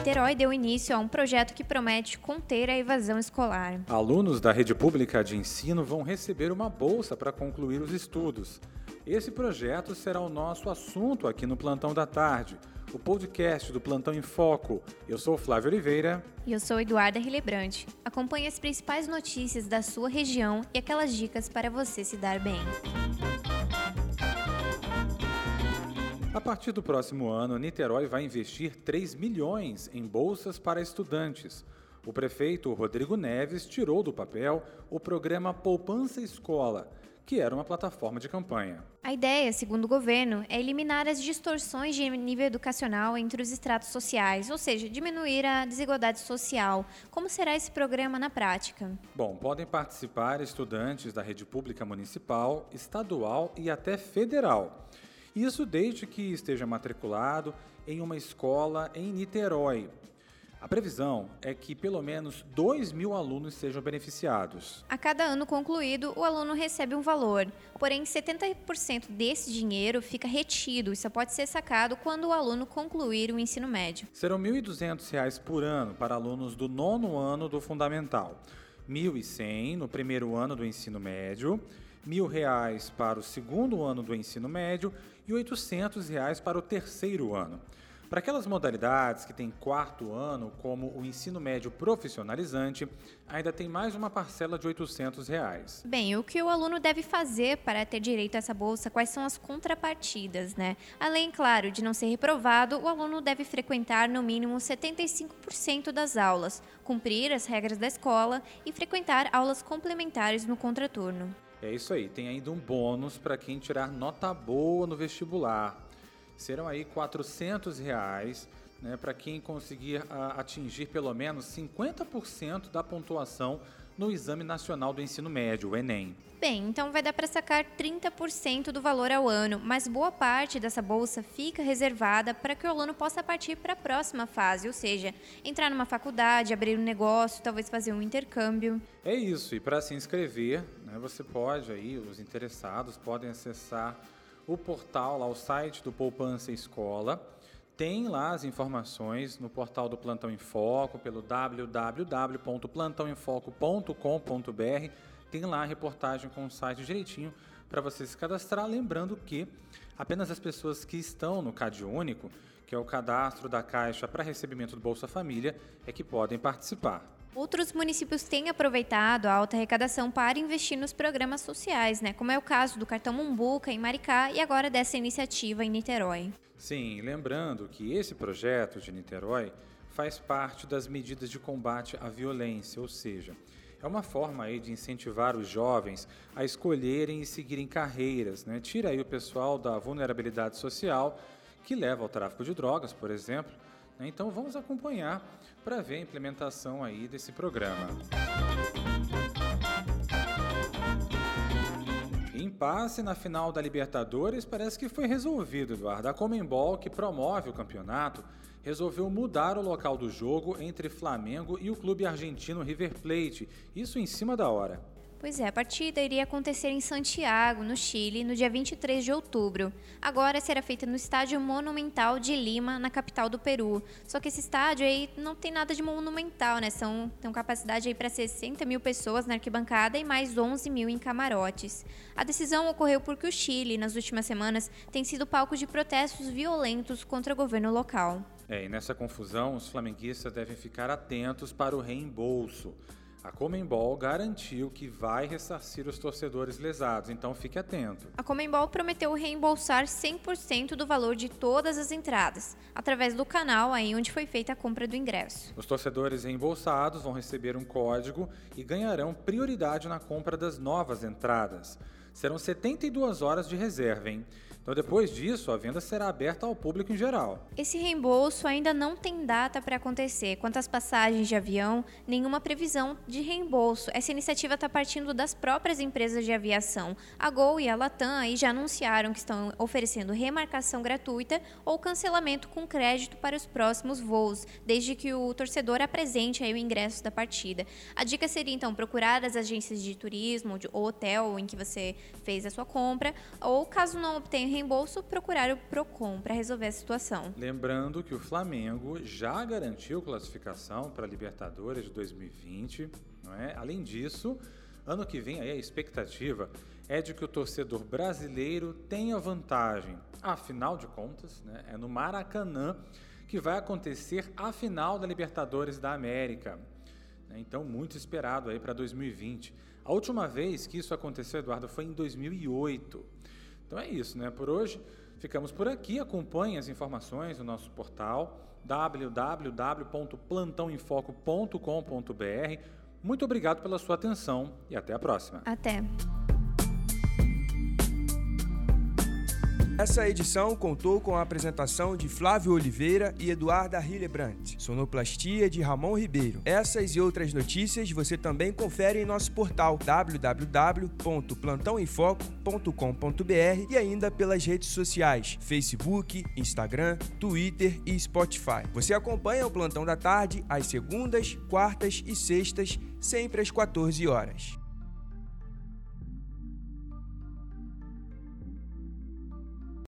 Niterói deu início a um projeto que promete conter a evasão escolar. Alunos da rede pública de ensino vão receber uma bolsa para concluir os estudos. Esse projeto será o nosso assunto aqui no Plantão da Tarde, o podcast do Plantão em Foco. Eu sou Flávio Oliveira. E eu sou Eduarda Rilebrante. Acompanhe as principais notícias da sua região e aquelas dicas para você se dar bem. A partir do próximo ano, Niterói vai investir 3 milhões em bolsas para estudantes. O prefeito Rodrigo Neves tirou do papel o programa Poupança Escola, que era uma plataforma de campanha. A ideia, segundo o governo, é eliminar as distorções de nível educacional entre os estratos sociais, ou seja, diminuir a desigualdade social. Como será esse programa na prática? Bom, podem participar estudantes da rede pública municipal, estadual e até federal. Isso desde que esteja matriculado em uma escola em Niterói. A previsão é que pelo menos 2 mil alunos sejam beneficiados. A cada ano concluído, o aluno recebe um valor, porém 70% desse dinheiro fica retido e só pode ser sacado quando o aluno concluir o ensino médio. Serão R$ 1.200 por ano para alunos do nono ano do fundamental, R$ 1.100 no primeiro ano do ensino médio, R$ 1.000 para o segundo ano do ensino médio e 800 reais para o terceiro ano. Para aquelas modalidades que têm quarto ano, como o ensino médio profissionalizante, ainda tem mais uma parcela de 800 reais. Bem, o que o aluno deve fazer para ter direito a essa bolsa? Quais são as contrapartidas, né? Além, claro, de não ser reprovado, o aluno deve frequentar no mínimo 75% das aulas, cumprir as regras da escola e frequentar aulas complementares no contraturno. É isso aí, tem ainda um bônus para quem tirar nota boa no vestibular. Serão aí 400 reais né, para quem conseguir a, atingir pelo menos 50% da pontuação no Exame Nacional do Ensino Médio, o Enem. Bem, então vai dar para sacar 30% do valor ao ano, mas boa parte dessa bolsa fica reservada para que o aluno possa partir para a próxima fase, ou seja, entrar numa faculdade, abrir um negócio, talvez fazer um intercâmbio. É isso, e para se inscrever, né, você pode aí, os interessados podem acessar o portal, lá, o site do Poupança Escola. Tem lá as informações no portal do Plantão em Foco, pelo www.plantãoemfoco.com.br. Tem lá a reportagem com o site direitinho para você se cadastrar. Lembrando que apenas as pessoas que estão no CAD Único, que é o cadastro da Caixa para recebimento do Bolsa Família, é que podem participar. Outros municípios têm aproveitado a alta arrecadação para investir nos programas sociais, né? como é o caso do cartão Mumbuca em Maricá e agora dessa iniciativa em Niterói. Sim, lembrando que esse projeto de Niterói faz parte das medidas de combate à violência, ou seja, é uma forma aí de incentivar os jovens a escolherem e seguirem carreiras, né? Tira aí o pessoal da vulnerabilidade social que leva ao tráfico de drogas, por exemplo. Né? Então vamos acompanhar para ver a implementação aí desse programa. Impasse na final da Libertadores parece que foi resolvido, Eduardo. A Comembol, que promove o campeonato, resolveu mudar o local do jogo entre Flamengo e o clube argentino River Plate, isso em cima da hora. Pois é, a partida iria acontecer em Santiago, no Chile, no dia 23 de outubro. Agora será feita no Estádio Monumental de Lima, na capital do Peru. Só que esse estádio aí não tem nada de monumental, né? São, tem capacidade aí para 60 mil pessoas na arquibancada e mais 11 mil em camarotes. A decisão ocorreu porque o Chile, nas últimas semanas, tem sido palco de protestos violentos contra o governo local. É, e nessa confusão, os flamenguistas devem ficar atentos para o reembolso. A Comembol garantiu que vai ressarcir os torcedores lesados, então fique atento. A Comembol prometeu reembolsar 100% do valor de todas as entradas, através do canal aí onde foi feita a compra do ingresso. Os torcedores reembolsados vão receber um código e ganharão prioridade na compra das novas entradas. Serão 72 horas de reserva, hein? Então, depois disso, a venda será aberta ao público em geral. Esse reembolso ainda não tem data para acontecer. Quanto às passagens de avião, nenhuma previsão de reembolso. Essa iniciativa está partindo das próprias empresas de aviação. A Gol e a Latam aí já anunciaram que estão oferecendo remarcação gratuita ou cancelamento com crédito para os próximos voos, desde que o torcedor apresente aí o ingresso da partida. A dica seria então procurar as agências de turismo ou hotel em que você fez a sua compra, ou caso não obtenha reembolso, procurar o Procon para resolver a situação. Lembrando que o Flamengo já garantiu classificação para a Libertadores de 2020. Não é? Além disso, ano que vem aí a expectativa é de que o torcedor brasileiro tenha vantagem. Afinal de contas, né, é no Maracanã que vai acontecer a final da Libertadores da América. Né? Então, muito esperado aí para 2020. A última vez que isso aconteceu, Eduardo, foi em 2008. Então é isso, né? Por hoje, ficamos por aqui. Acompanhe as informações no nosso portal www.plantãoemfoco.com.br. Muito obrigado pela sua atenção e até a próxima. Até. Essa edição contou com a apresentação de Flávio Oliveira e Eduarda Hillebrandt, sonoplastia de Ramon Ribeiro. Essas e outras notícias você também confere em nosso portal www.plantãoemfoco.com.br e ainda pelas redes sociais Facebook, Instagram, Twitter e Spotify. Você acompanha o Plantão da Tarde às segundas, quartas e sextas, sempre às 14 horas.